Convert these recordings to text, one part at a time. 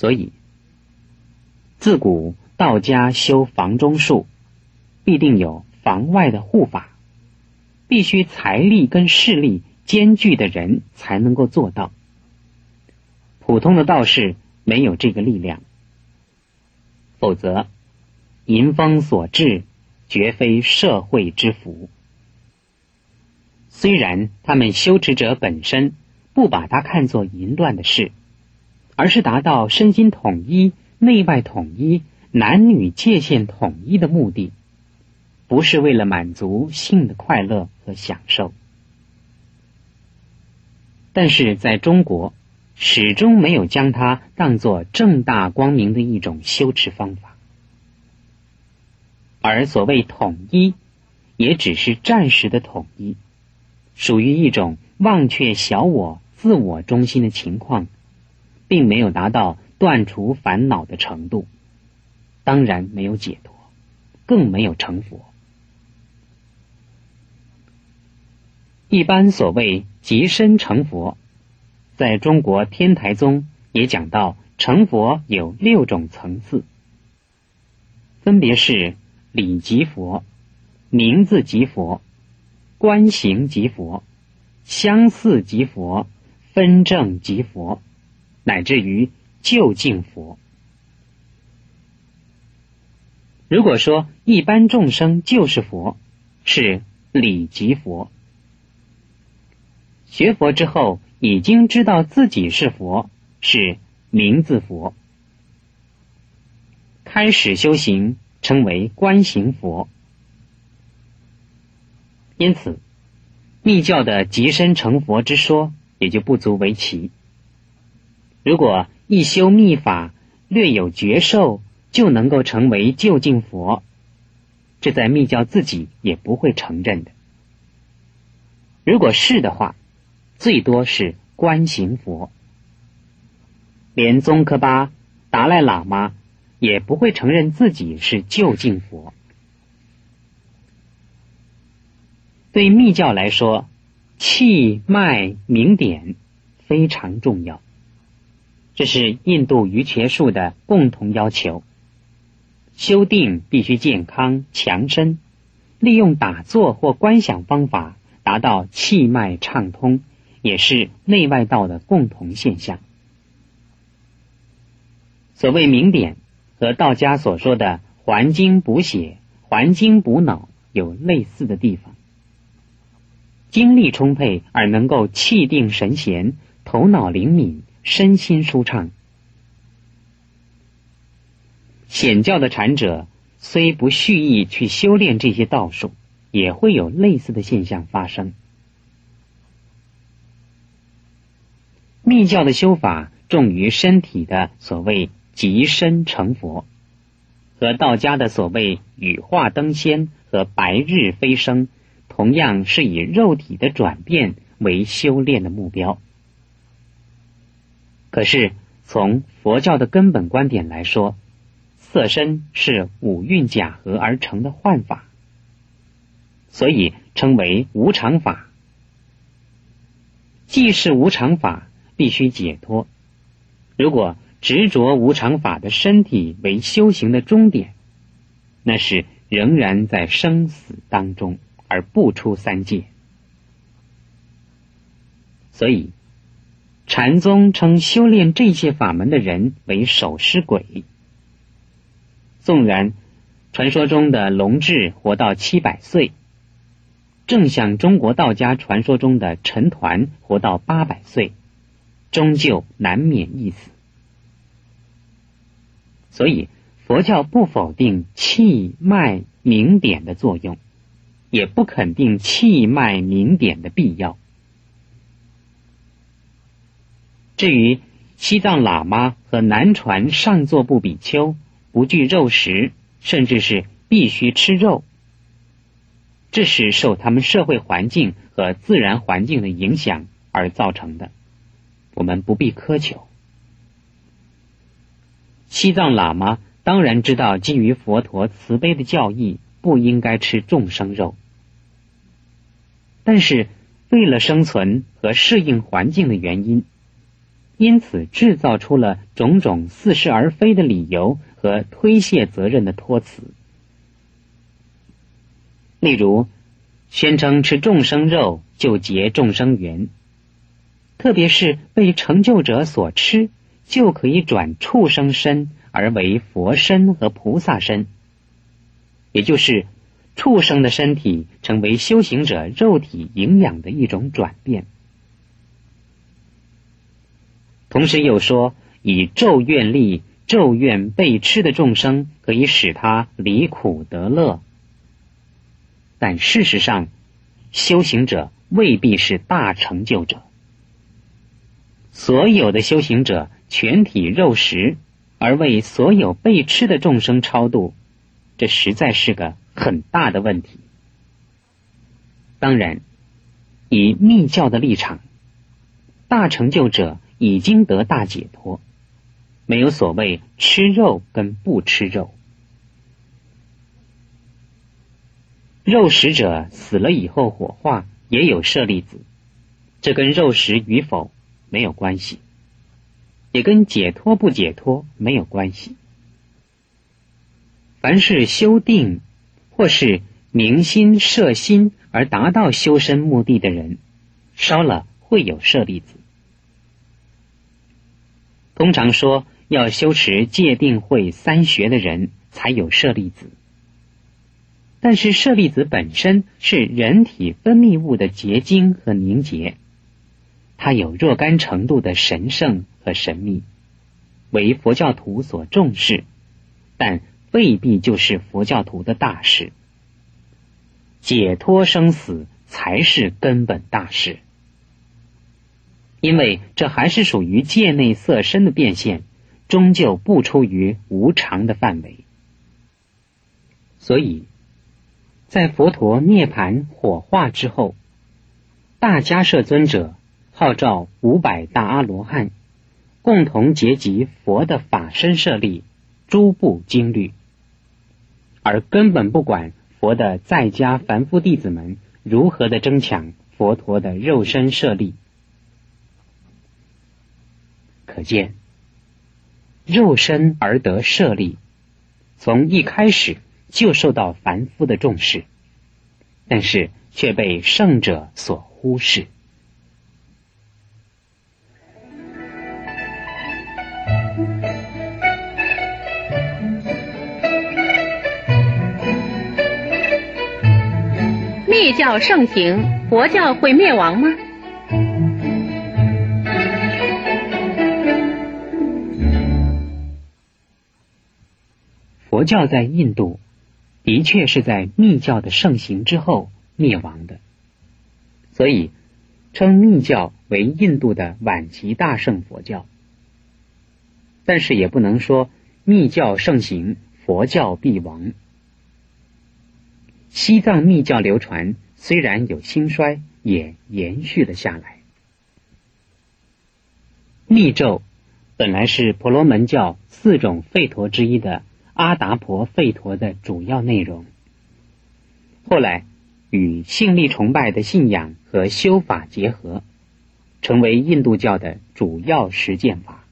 所以，自古道家修房中术，必定有房外的护法，必须财力跟势力兼具的人才能够做到。普通的道士没有这个力量，否则，淫风所至，绝非社会之福。虽然他们修持者本身不把它看作淫乱的事。而是达到身心统一、内外统一、男女界限统一的目的，不是为了满足性的快乐和享受。但是在中国，始终没有将它当作正大光明的一种修持方法，而所谓统一，也只是暂时的统一，属于一种忘却小我、自我中心的情况。并没有达到断除烦恼的程度，当然没有解脱，更没有成佛。一般所谓极身成佛，在中国天台宗也讲到，成佛有六种层次，分别是理即佛、名字即佛、观行即佛、相似即佛、分正即佛。乃至于就近佛。如果说一般众生就是佛，是理即佛。学佛之后，已经知道自己是佛，是名字佛。开始修行，称为观行佛。因此，密教的极身成佛之说，也就不足为奇。如果一修密法略有觉受，就能够成为究竟佛，这在密教自己也不会承认的。如果是的话，最多是观行佛，连宗喀巴、达赖喇嘛也不会承认自己是究竟佛。对密教来说，气脉明点非常重要。这是印度瑜伽术的共同要求。修定必须健康强身，利用打坐或观想方法达到气脉畅通，也是内外道的共同现象。所谓明点，和道家所说的还精补血、还精补脑有类似的地方。精力充沛而能够气定神闲，头脑灵敏。身心舒畅。显教的禅者虽不蓄意去修炼这些道术，也会有类似的现象发生。密教的修法重于身体的所谓极身成佛，和道家的所谓羽化登仙和白日飞升，同样是以肉体的转变为修炼的目标。可是，从佛教的根本观点来说，色身是五蕴假合而成的幻法，所以称为无常法。既是无常法，必须解脱。如果执着无常法的身体为修行的终点，那是仍然在生死当中而不出三界。所以。禅宗称修炼这些法门的人为守尸鬼。纵然传说中的龙智活到七百岁，正像中国道家传说中的陈抟活到八百岁，终究难免一死。所以佛教不否定气脉明点的作用，也不肯定气脉明点的必要。至于西藏喇嘛和南传上座部比丘不惧肉食，甚至是必须吃肉，这是受他们社会环境和自然环境的影响而造成的，我们不必苛求。西藏喇嘛当然知道，基于佛陀慈悲的教义，不应该吃众生肉，但是为了生存和适应环境的原因。因此制造出了种种似是而非的理由和推卸责任的托词。例如，宣称吃众生肉就结众生缘，特别是被成就者所吃，就可以转畜生身而为佛身和菩萨身，也就是畜生的身体成为修行者肉体营养的一种转变。同时又说，以咒怨力咒怨被吃的众生，可以使他离苦得乐。但事实上，修行者未必是大成就者。所有的修行者全体肉食，而为所有被吃的众生超度，这实在是个很大的问题。当然，以密教的立场，大成就者。已经得大解脱，没有所谓吃肉跟不吃肉。肉食者死了以后火化也有舍利子，这跟肉食与否没有关系，也跟解脱不解脱没有关系。凡是修定或是明心摄心而达到修身目的的人，烧了会有舍利子。通常说，要修持戒定慧三学的人才有舍利子。但是舍利子本身是人体分泌物的结晶和凝结，它有若干程度的神圣和神秘，为佛教徒所重视，但未必就是佛教徒的大事。解脱生死才是根本大事。因为这还是属于界内色身的变现，终究不出于无常的范围。所以，在佛陀涅盘火化之后，大迦摄尊者号召五百大阿罗汉，共同结集佛的法身舍利、诸部经律，而根本不管佛的在家凡夫弟子们如何的争抢佛陀的肉身舍利。可见，肉身而得舍利，从一开始就受到凡夫的重视，但是却被圣者所忽视。密教盛行，佛教会灭亡吗？佛教在印度的确是在密教的盛行之后灭亡的，所以称密教为印度的晚期大乘佛教。但是也不能说密教盛行，佛教必亡。西藏密教流传虽然有兴衰，也延续了下来。密咒本来是婆罗门教四种吠陀之一的。阿达婆吠陀的主要内容，后来与性力崇拜的信仰和修法结合，成为印度教的主要实践法，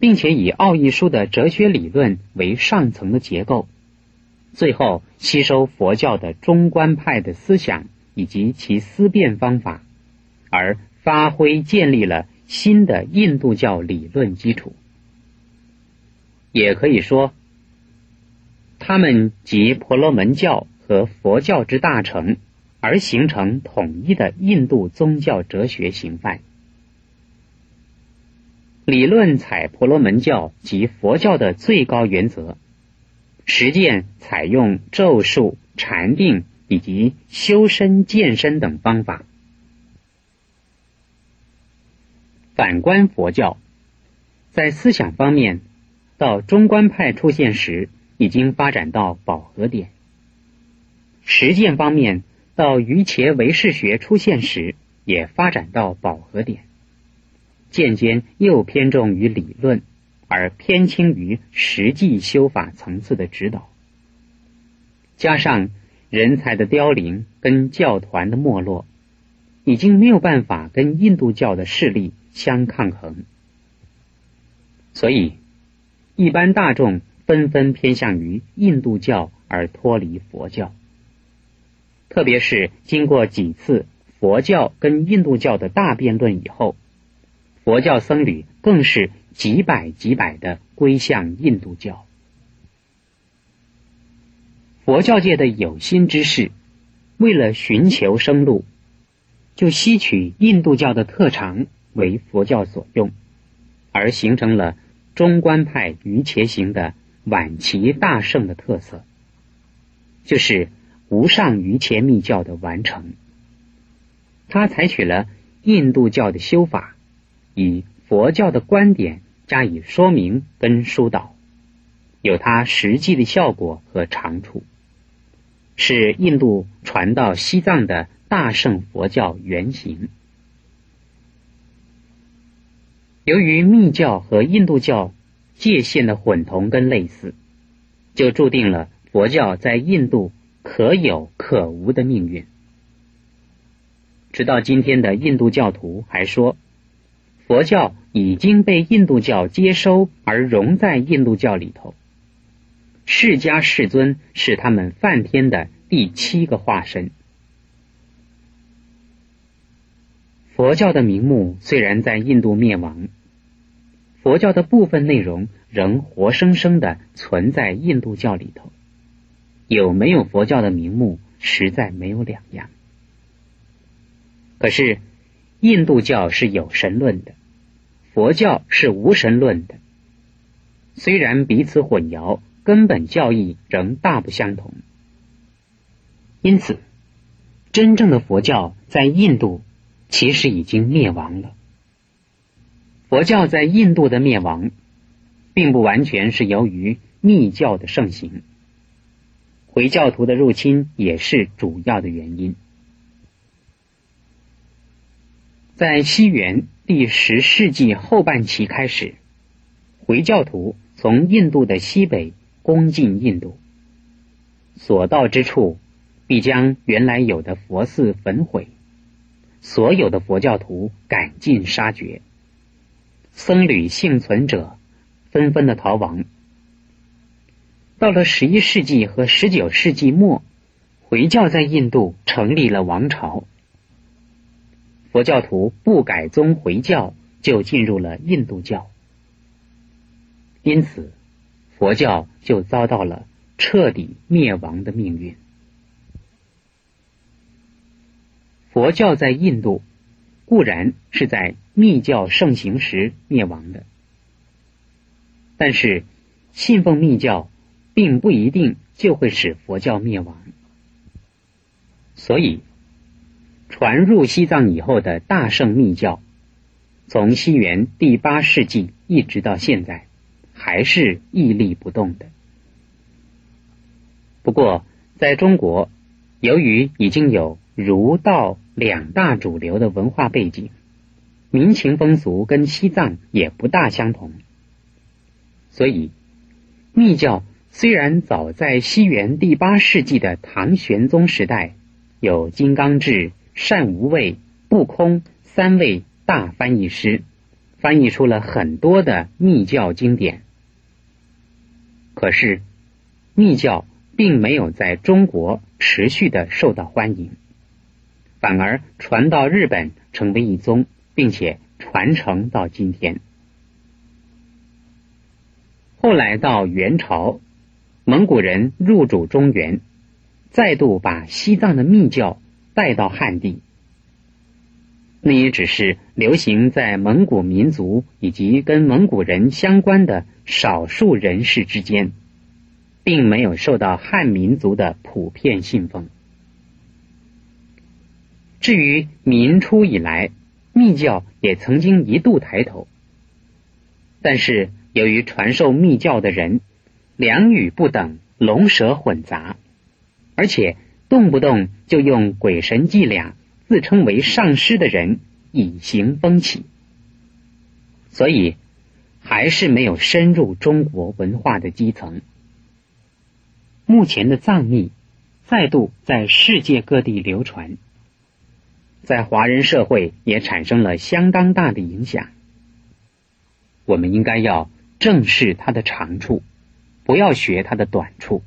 并且以奥义书的哲学理论为上层的结构，最后吸收佛教的中观派的思想以及其思辨方法，而发挥建立了新的印度教理论基础。也可以说，他们集婆罗门教和佛教之大成，而形成统一的印度宗教哲学形态。理论采婆罗门教及佛教的最高原则，实践采用咒术、禅定以及修身健身等方法。反观佛教，在思想方面。到中观派出现时，已经发展到饱和点；实践方面，到瑜伽唯识学出现时，也发展到饱和点，渐渐又偏重于理论，而偏轻于实际修法层次的指导。加上人才的凋零跟教团的没落，已经没有办法跟印度教的势力相抗衡。所以，一般大众纷纷偏向于印度教而脱离佛教。特别是经过几次佛教跟印度教的大辩论以后，佛教僧侣更是几百几百的归向印度教。佛教界的有心之士，为了寻求生路，就吸取印度教的特长为佛教所用，而形成了中观派瑜伽行的晚期大圣的特色，就是无上瑜伽密教的完成。他采取了印度教的修法，以佛教的观点加以说明跟疏导，有它实际的效果和长处。是印度传到西藏的大乘佛教原型。由于密教和印度教界限的混同跟类似，就注定了佛教在印度可有可无的命运。直到今天的印度教徒还说，佛教已经被印度教接收而融在印度教里头。释迦世尊是他们梵天的第七个化身。佛教的名目虽然在印度灭亡，佛教的部分内容仍活生生的存在印度教里头。有没有佛教的名目，实在没有两样。可是，印度教是有神论的，佛教是无神论的。虽然彼此混淆。根本教义仍大不相同，因此，真正的佛教在印度其实已经灭亡了。佛教在印度的灭亡，并不完全是由于密教的盛行，回教徒的入侵也是主要的原因。在西元第十世纪后半期开始，回教徒从印度的西北。攻进印度，所到之处，必将原来有的佛寺焚毁，所有的佛教徒赶尽杀绝，僧侣幸存者纷纷的逃亡。到了十一世纪和十九世纪末，回教在印度成立了王朝，佛教徒不改宗回教，就进入了印度教，因此。佛教就遭到了彻底灭亡的命运。佛教在印度固然是在密教盛行时灭亡的，但是信奉密教并不一定就会使佛教灭亡。所以，传入西藏以后的大圣密教，从西元第八世纪一直到现在。还是屹立不动的。不过，在中国，由于已经有儒道两大主流的文化背景，民情风俗跟西藏也不大相同，所以密教虽然早在西元第八世纪的唐玄宗时代，有金刚智、善无畏、不空三位大翻译师，翻译出了很多的密教经典。可是，密教并没有在中国持续的受到欢迎，反而传到日本成为一宗，并且传承到今天。后来到元朝，蒙古人入主中原，再度把西藏的密教带到汉地，那也只是流行在蒙古民族以及跟蒙古人相关的。少数人士之间，并没有受到汉民族的普遍信奉。至于明初以来，密教也曾经一度抬头，但是由于传授密教的人两语不等、龙蛇混杂，而且动不动就用鬼神伎俩自称为上师的人以行风起，所以。还是没有深入中国文化的基层。目前的藏密再度在世界各地流传，在华人社会也产生了相当大的影响。我们应该要正视它的长处，不要学它的短处。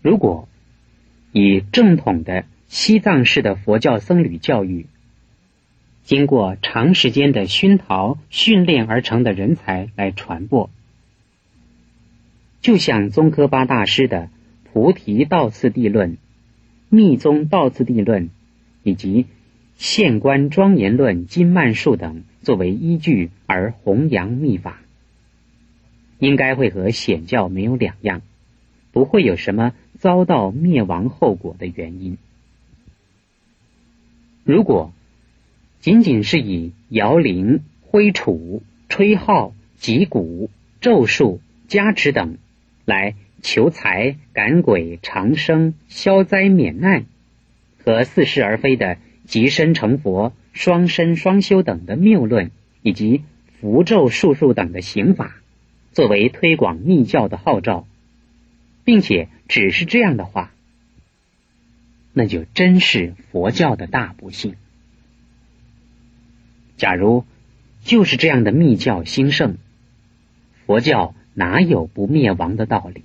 如果以正统的西藏式的佛教僧侣教育，经过长时间的熏陶训练而成的人才来传播，就像宗喀巴大师的《菩提道次第论》。密宗道次第论以及现观庄严论金曼术等作为依据而弘扬密法，应该会和显教没有两样，不会有什么遭到灭亡后果的原因。如果仅仅是以摇铃、挥杵、吹号、击鼓、咒术、加持等来。求财、赶鬼、长生、消灾免难，和似是而非的极身成佛、双身双修等的谬论，以及符咒术数等的刑法，作为推广密教的号召，并且只是这样的话，那就真是佛教的大不幸。假如就是这样的密教兴盛，佛教哪有不灭亡的道理？